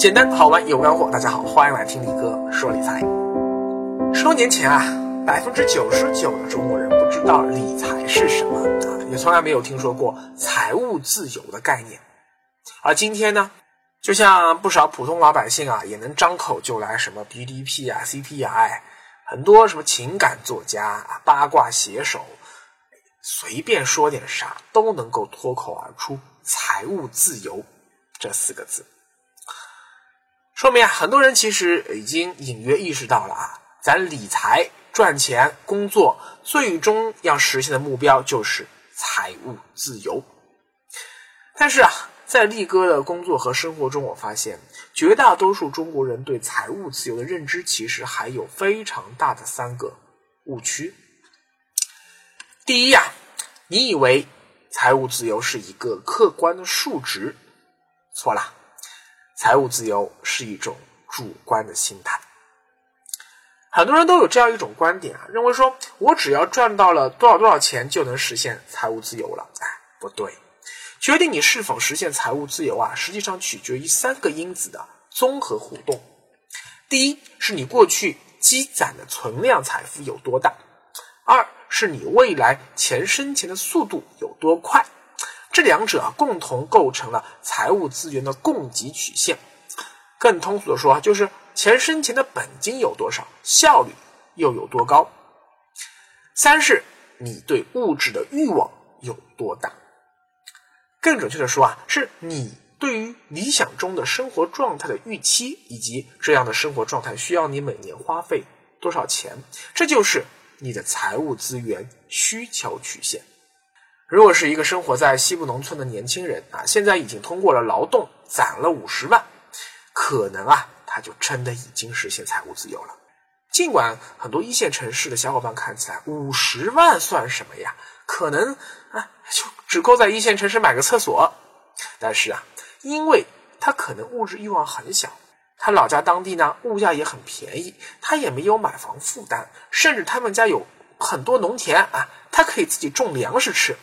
简单好玩有干货，大家好，欢迎来听李哥说理财。十多年前啊，百分之九十九的中国人不知道理财是什么啊，也从来没有听说过财务自由的概念。而今天呢，就像不少普通老百姓啊，也能张口就来什么 GDP 啊、CPI，很多什么情感作家啊、八卦写手，随便说点啥都能够脱口而出“财务自由”这四个字。说明啊，很多人其实已经隐约意识到了啊，咱理财、赚钱、工作，最终要实现的目标就是财务自由。但是啊，在力哥的工作和生活中，我发现绝大多数中国人对财务自由的认知，其实还有非常大的三个误区。第一呀，你以为财务自由是一个客观的数值，错了。财务自由是一种主观的心态，很多人都有这样一种观点啊，认为说我只要赚到了多少多少钱就能实现财务自由了。哎，不对，决定你是否实现财务自由啊，实际上取决于三个因子的综合互动。第一，是你过去积攒的存量财富有多大；二是你未来钱生钱的速度有多快。这两者共同构成了财务资源的供给曲线。更通俗的说，就是钱生钱的本金有多少，效率又有多高。三是你对物质的欲望有多大。更准确的说啊，是你对于理想中的生活状态的预期，以及这样的生活状态需要你每年花费多少钱。这就是你的财务资源需求曲线。如果是一个生活在西部农村的年轻人啊，现在已经通过了劳动攒了五十万，可能啊，他就真的已经实现财务自由了。尽管很多一线城市的小伙伴看起来五十万算什么呀？可能啊，就只够在一线城市买个厕所。但是啊，因为他可能物质欲望很小，他老家当地呢物价也很便宜，他也没有买房负担，甚至他们家有很多农田啊，他可以自己种粮食吃。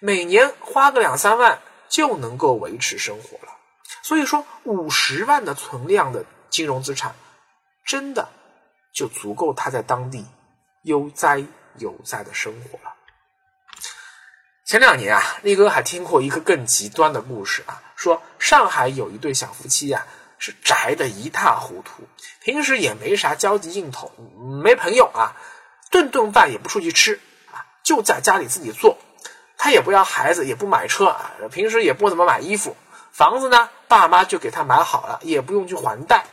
每年花个两三万就能够维持生活了，所以说五十万的存量的金融资产，真的就足够他在当地悠哉悠哉的生活了。前两年啊，力哥还听过一个更极端的故事啊，说上海有一对小夫妻呀，是宅的一塌糊涂，平时也没啥交际应酬，没朋友啊，顿顿饭也不出去吃啊，就在家里自己做。他也不要孩子，也不买车啊，平时也不怎么买衣服，房子呢，爸妈就给他买好了，也不用去还贷。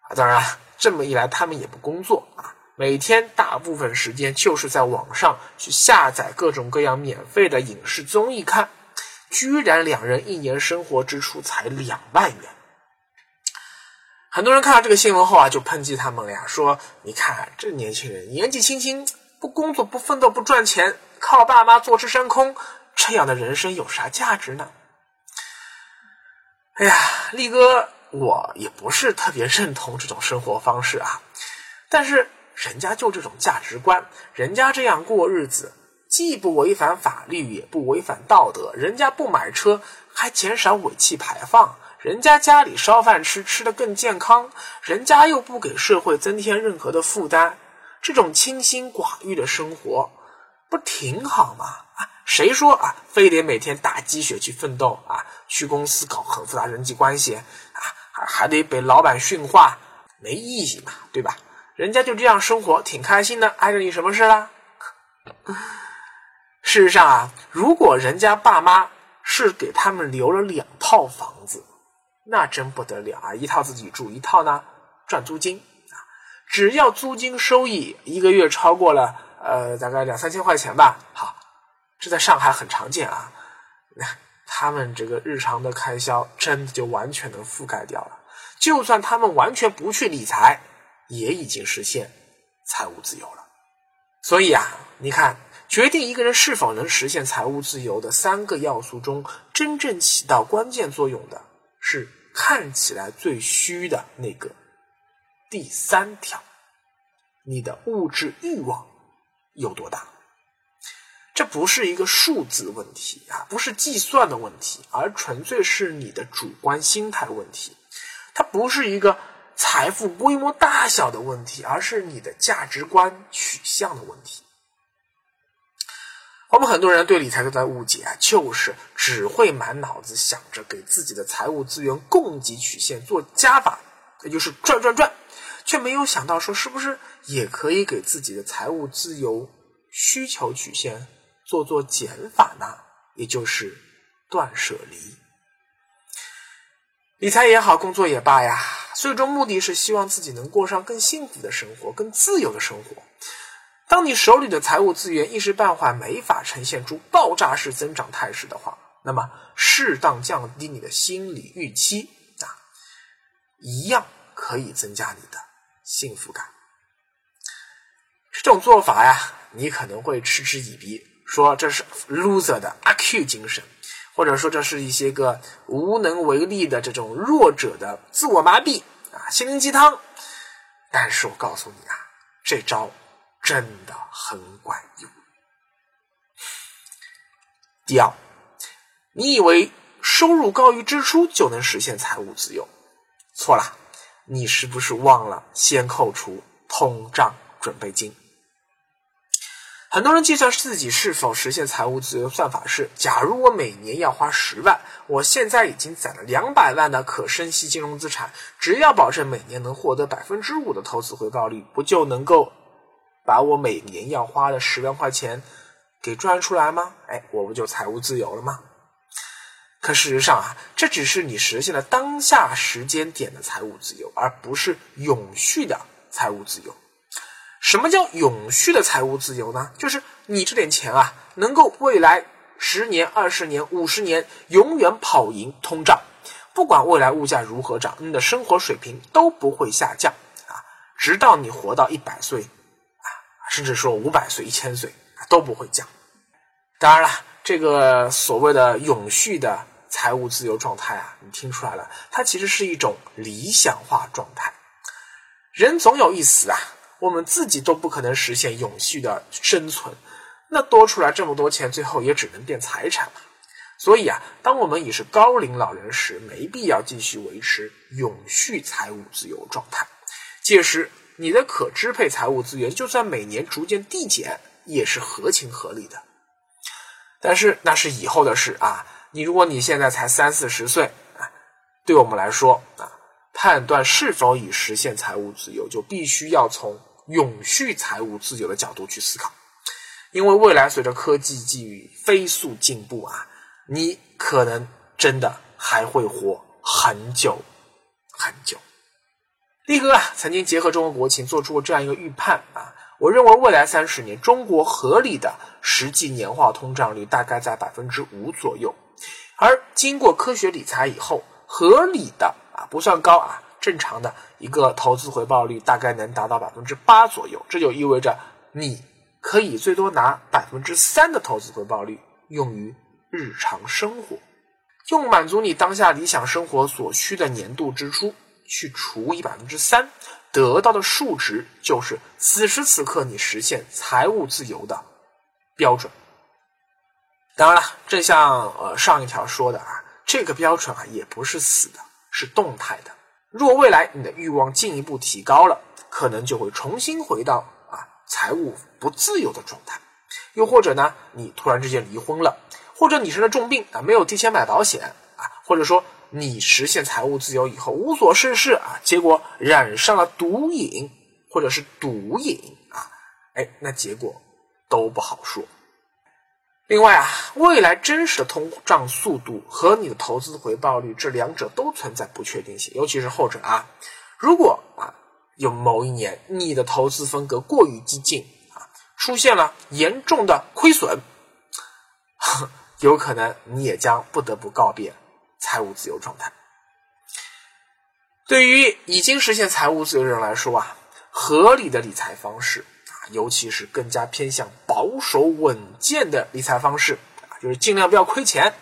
啊，当然，这么一来，他们也不工作啊，每天大部分时间就是在网上去下载各种各样免费的影视综艺看，居然两人一年生活支出才两万元。很多人看到这个新闻后啊，就抨击他们了呀，说：“你看这年轻人年纪轻轻，不工作，不奋斗，不赚钱。”靠爸妈坐吃山空，这样的人生有啥价值呢？哎呀，力哥，我也不是特别认同这种生活方式啊。但是人家就这种价值观，人家这样过日子，既不违反法律，也不违反道德。人家不买车，还减少尾气排放；人家家里烧饭吃，吃的更健康；人家又不给社会增添任何的负担。这种清心寡欲的生活。不挺好吗？啊，谁说啊，非得每天打鸡血去奋斗啊？去公司搞很复杂人际关系啊，还还得被老板训话，没意义嘛，对吧？人家就这样生活，挺开心的，碍着你什么事啦？事实上啊，如果人家爸妈是给他们留了两套房子，那真不得了啊！一套自己住，一套呢赚租金啊。只要租金收益一个月超过了。呃，大概两三千块钱吧。好，这在上海很常见啊。那 他们这个日常的开销真的就完全能覆盖掉了。就算他们完全不去理财，也已经实现财务自由了。所以啊，你看，决定一个人是否能实现财务自由的三个要素中，真正起到关键作用的是看起来最虚的那个第三条：你的物质欲望。有多大？这不是一个数字问题啊，不是计算的问题，而纯粹是你的主观心态问题。它不是一个财富规模大小的问题，而是你的价值观取向的问题。我们很多人对理财都在误解啊，就是只会满脑子想着给自己的财务资源供给曲线做加法，也就是转转转，却没有想到说是不是也可以给自己的财务自由需求曲线做做减法呢？也就是断舍离。理财也好，工作也罢呀，最终目的是希望自己能过上更幸福的生活，更自由的生活。当你手里的财务资源一时半会没法呈现出爆炸式增长态势的话，那么适当降低你的心理预期啊，一样可以增加你的幸福感。这种做法呀，你可能会嗤之以鼻，说这是 loser 的阿 Q 精神，或者说这是一些个无能为力的这种弱者的自我麻痹啊，心灵鸡汤。但是我告诉你啊，这招。真的很管用。第二，你以为收入高于支出就能实现财务自由？错了，你是不是忘了先扣除通胀准备金？很多人计算自己是否实现财务自由算法是：假如我每年要花十万，我现在已经攒了两百万的可生息金融资产，只要保证每年能获得百分之五的投资回报率，不就能够？把我每年要花的十万块钱给赚出来吗？哎，我不就财务自由了吗？可事实上啊，这只是你实现了当下时间点的财务自由，而不是永续的财务自由。什么叫永续的财务自由呢？就是你这点钱啊，能够未来十年、二十年、五十年永远跑赢通胀，不管未来物价如何涨，你的生活水平都不会下降啊，直到你活到一百岁啊。甚至说五百岁、一千岁都不会降。当然了，这个所谓的永续的财务自由状态啊，你听出来了，它其实是一种理想化状态。人总有一死啊，我们自己都不可能实现永续的生存，那多出来这么多钱，最后也只能变财产了。所以啊，当我们已是高龄老人时，没必要继续维持永续财务自由状态。届时。你的可支配财务资源就算每年逐渐递减，也是合情合理的。但是那是以后的事啊！你如果你现在才三四十岁啊，对我们来说啊，判断是否已实现财务自由，就必须要从永续财务自由的角度去思考。因为未来随着科技技艺飞速进步啊，你可能真的还会活很久很久。力哥啊，曾经结合中国国情做出过这样一个预判啊，我认为未来三十年中国合理的实际年化通胀率大概在百分之五左右，而经过科学理财以后，合理的啊不算高啊，正常的一个投资回报率大概能达到百分之八左右，这就意味着你可以最多拿百分之三的投资回报率用于日常生活，用满足你当下理想生活所需的年度支出。去除以百分之三，得到的数值就是此时此刻你实现财务自由的标准。当然了，正像呃上一条说的啊，这个标准啊也不是死的，是动态的。若未来你的欲望进一步提高了，可能就会重新回到啊财务不自由的状态。又或者呢，你突然之间离婚了，或者你生了重病啊，没有提前买保险啊，或者说。你实现财务自由以后无所事事啊，结果染上了毒瘾或者是毒瘾啊，哎，那结果都不好说。另外啊，未来真实的通胀速度和你的投资回报率这两者都存在不确定性，尤其是后者啊。如果啊有某一年你的投资风格过于激进啊，出现了严重的亏损，有可能你也将不得不告别。财务自由状态，对于已经实现财务自由的人来说啊，合理的理财方式啊，尤其是更加偏向保守稳健的理财方式啊，就是尽量不要亏钱，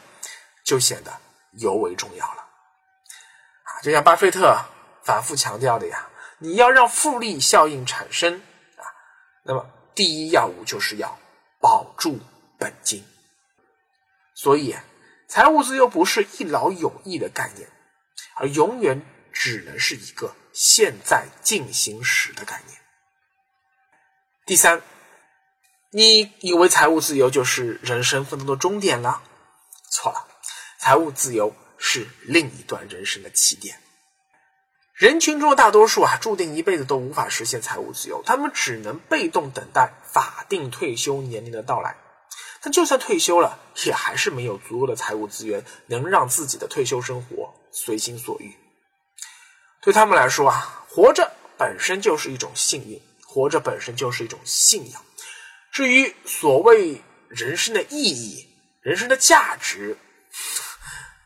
就显得尤为重要了。啊，就像巴菲特反复强调的呀，你要让复利效应产生啊，那么第一要务就是要保住本金。所以。财务自由不是一劳永逸的概念，而永远只能是一个现在进行时的概念。第三，你以为财务自由就是人生奋斗的终点了？错了，财务自由是另一段人生的起点。人群中的大多数啊，注定一辈子都无法实现财务自由，他们只能被动等待法定退休年龄的到来。但就算退休了，也还是没有足够的财务资源，能让自己的退休生活随心所欲。对他们来说啊，活着本身就是一种幸运，活着本身就是一种信仰。至于所谓人生的意义、人生的价值，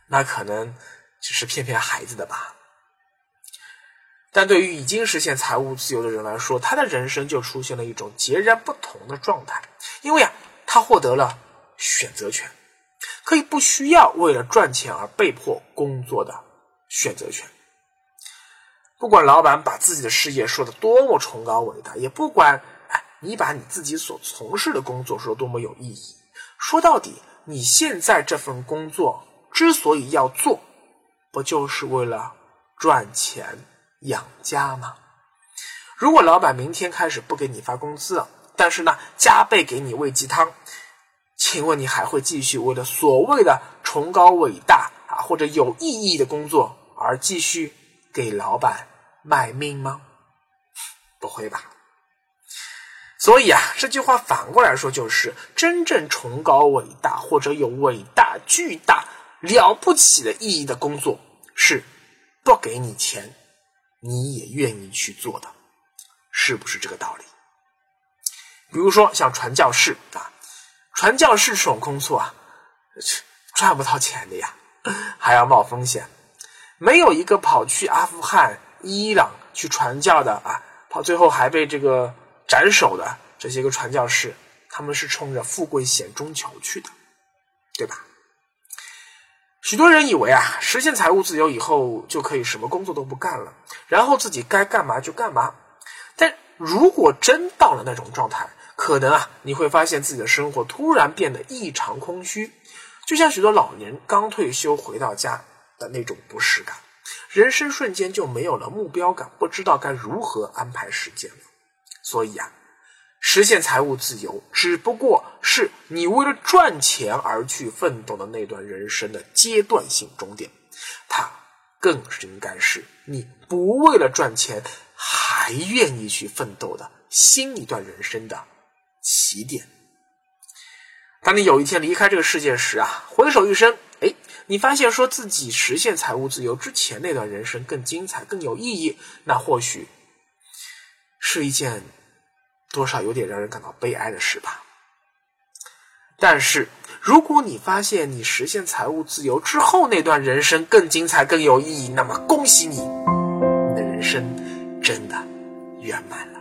那可能只是骗骗孩子的吧。但对于已经实现财务自由的人来说，他的人生就出现了一种截然不同的状态，因为啊，他获得了选择权，可以不需要为了赚钱而被迫工作的选择权。不管老板把自己的事业说的多么崇高伟大，也不管哎你把你自己所从事的工作说多么有意义，说到底，你现在这份工作之所以要做，不就是为了赚钱？养家吗？如果老板明天开始不给你发工资了，但是呢加倍给你喂鸡汤，请问你还会继续为了所谓的崇高伟大啊或者有意义的工作而继续给老板卖命吗？不会吧。所以啊，这句话反过来说就是：真正崇高伟大或者有伟大巨大了不起的意义的工作，是不给你钱。你也愿意去做的，是不是这个道理？比如说像传教士啊，传教士这种工作啊，赚不到钱的呀，还要冒风险。没有一个跑去阿富汗、伊朗去传教的啊，跑最后还被这个斩首的这些个传教士，他们是冲着富贵险中求去的，对吧？许多人以为啊，实现财务自由以后就可以什么工作都不干了，然后自己该干嘛就干嘛。但如果真到了那种状态，可能啊，你会发现自己的生活突然变得异常空虚，就像许多老年刚退休回到家的那种不适感，人生瞬间就没有了目标感，不知道该如何安排时间了。所以啊。实现财务自由，只不过是你为了赚钱而去奋斗的那段人生的阶段性终点，它更是应该是你不为了赚钱还愿意去奋斗的新一段人生的起点。当你有一天离开这个世界时啊，回首一生，哎，你发现说自己实现财务自由之前那段人生更精彩、更有意义，那或许是一件。多少有点让人感到悲哀的事吧。但是，如果你发现你实现财务自由之后那段人生更精彩、更有意义，那么恭喜你，你的人生真的圆满了。